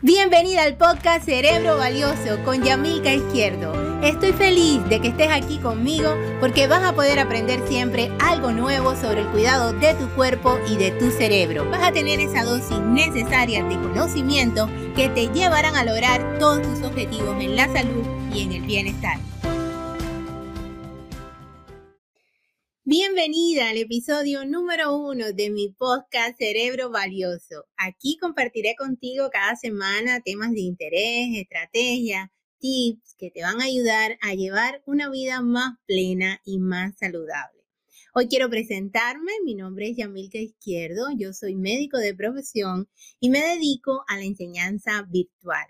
Bienvenida al podcast Cerebro Valioso con Yamilka Izquierdo. Estoy feliz de que estés aquí conmigo porque vas a poder aprender siempre algo nuevo sobre el cuidado de tu cuerpo y de tu cerebro. Vas a tener esa dosis necesaria de conocimiento que te llevarán a lograr todos tus objetivos en la salud y en el bienestar. Bienvenida al episodio número uno de mi podcast Cerebro Valioso. Aquí compartiré contigo cada semana temas de interés, estrategias, tips que te van a ayudar a llevar una vida más plena y más saludable. Hoy quiero presentarme, mi nombre es Yamilka Izquierdo, yo soy médico de profesión y me dedico a la enseñanza virtual.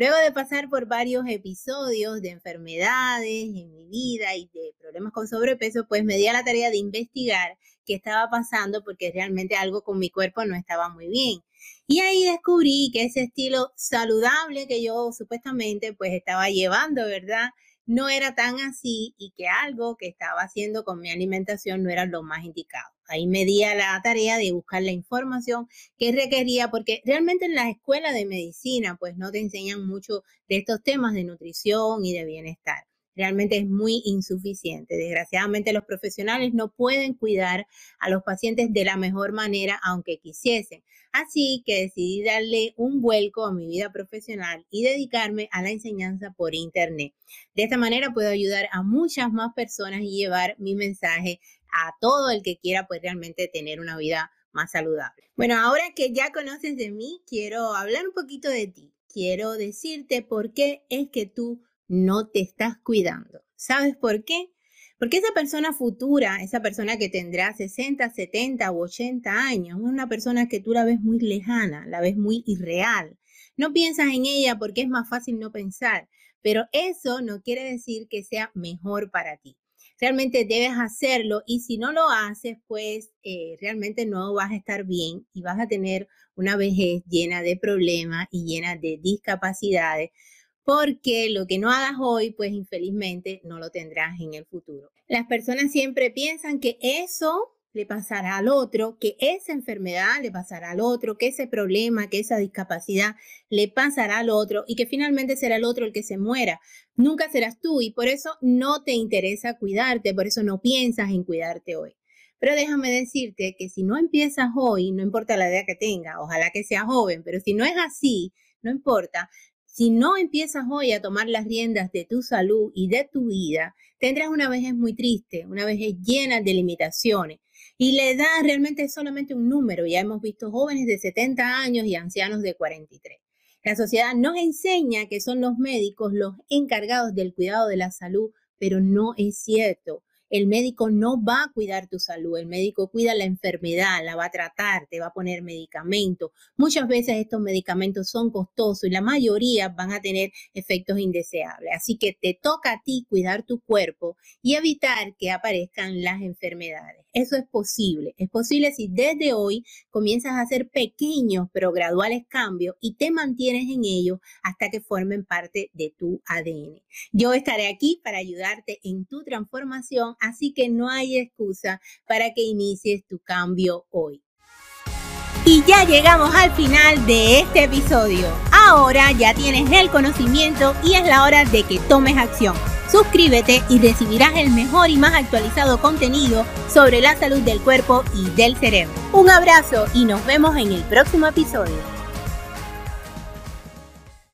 Luego de pasar por varios episodios de enfermedades en mi vida y de problemas con sobrepeso, pues me di a la tarea de investigar qué estaba pasando porque realmente algo con mi cuerpo no estaba muy bien. Y ahí descubrí que ese estilo saludable que yo supuestamente pues estaba llevando, ¿verdad? No era tan así y que algo que estaba haciendo con mi alimentación no era lo más indicado. Ahí me di a la tarea de buscar la información que requería, porque realmente en la escuela de medicina pues no te enseñan mucho de estos temas de nutrición y de bienestar realmente es muy insuficiente. Desgraciadamente los profesionales no pueden cuidar a los pacientes de la mejor manera aunque quisiesen. Así que decidí darle un vuelco a mi vida profesional y dedicarme a la enseñanza por Internet. De esta manera puedo ayudar a muchas más personas y llevar mi mensaje a todo el que quiera pues realmente tener una vida más saludable. Bueno, ahora que ya conoces de mí, quiero hablar un poquito de ti. Quiero decirte por qué es que tú no te estás cuidando. ¿Sabes por qué? Porque esa persona futura, esa persona que tendrá 60, 70 u 80 años, es una persona que tú la ves muy lejana, la ves muy irreal. No piensas en ella porque es más fácil no pensar, pero eso no quiere decir que sea mejor para ti. Realmente debes hacerlo y si no lo haces, pues eh, realmente no vas a estar bien y vas a tener una vejez llena de problemas y llena de discapacidades porque lo que no hagas hoy, pues infelizmente no lo tendrás en el futuro. Las personas siempre piensan que eso le pasará al otro, que esa enfermedad le pasará al otro, que ese problema, que esa discapacidad le pasará al otro y que finalmente será el otro el que se muera. Nunca serás tú y por eso no te interesa cuidarte, por eso no piensas en cuidarte hoy. Pero déjame decirte que si no empiezas hoy, no importa la edad que tenga, ojalá que sea joven, pero si no es así, no importa, si no empiezas hoy a tomar las riendas de tu salud y de tu vida, tendrás una vejez muy triste, una vejez llena de limitaciones. Y la edad realmente es solamente un número. Ya hemos visto jóvenes de 70 años y ancianos de 43. La sociedad nos enseña que son los médicos los encargados del cuidado de la salud, pero no es cierto. El médico no va a cuidar tu salud, el médico cuida la enfermedad, la va a tratar, te va a poner medicamentos. Muchas veces estos medicamentos son costosos y la mayoría van a tener efectos indeseables. Así que te toca a ti cuidar tu cuerpo y evitar que aparezcan las enfermedades. Eso es posible. Es posible si desde hoy comienzas a hacer pequeños pero graduales cambios y te mantienes en ellos hasta que formen parte de tu ADN. Yo estaré aquí para ayudarte en tu transformación así que no hay excusa para que inicies tu cambio hoy. Y ya llegamos al final de este episodio. Ahora ya tienes el conocimiento y es la hora de que tomes acción. Suscríbete y recibirás el mejor y más actualizado contenido sobre la salud del cuerpo y del cerebro. Un abrazo y nos vemos en el próximo episodio.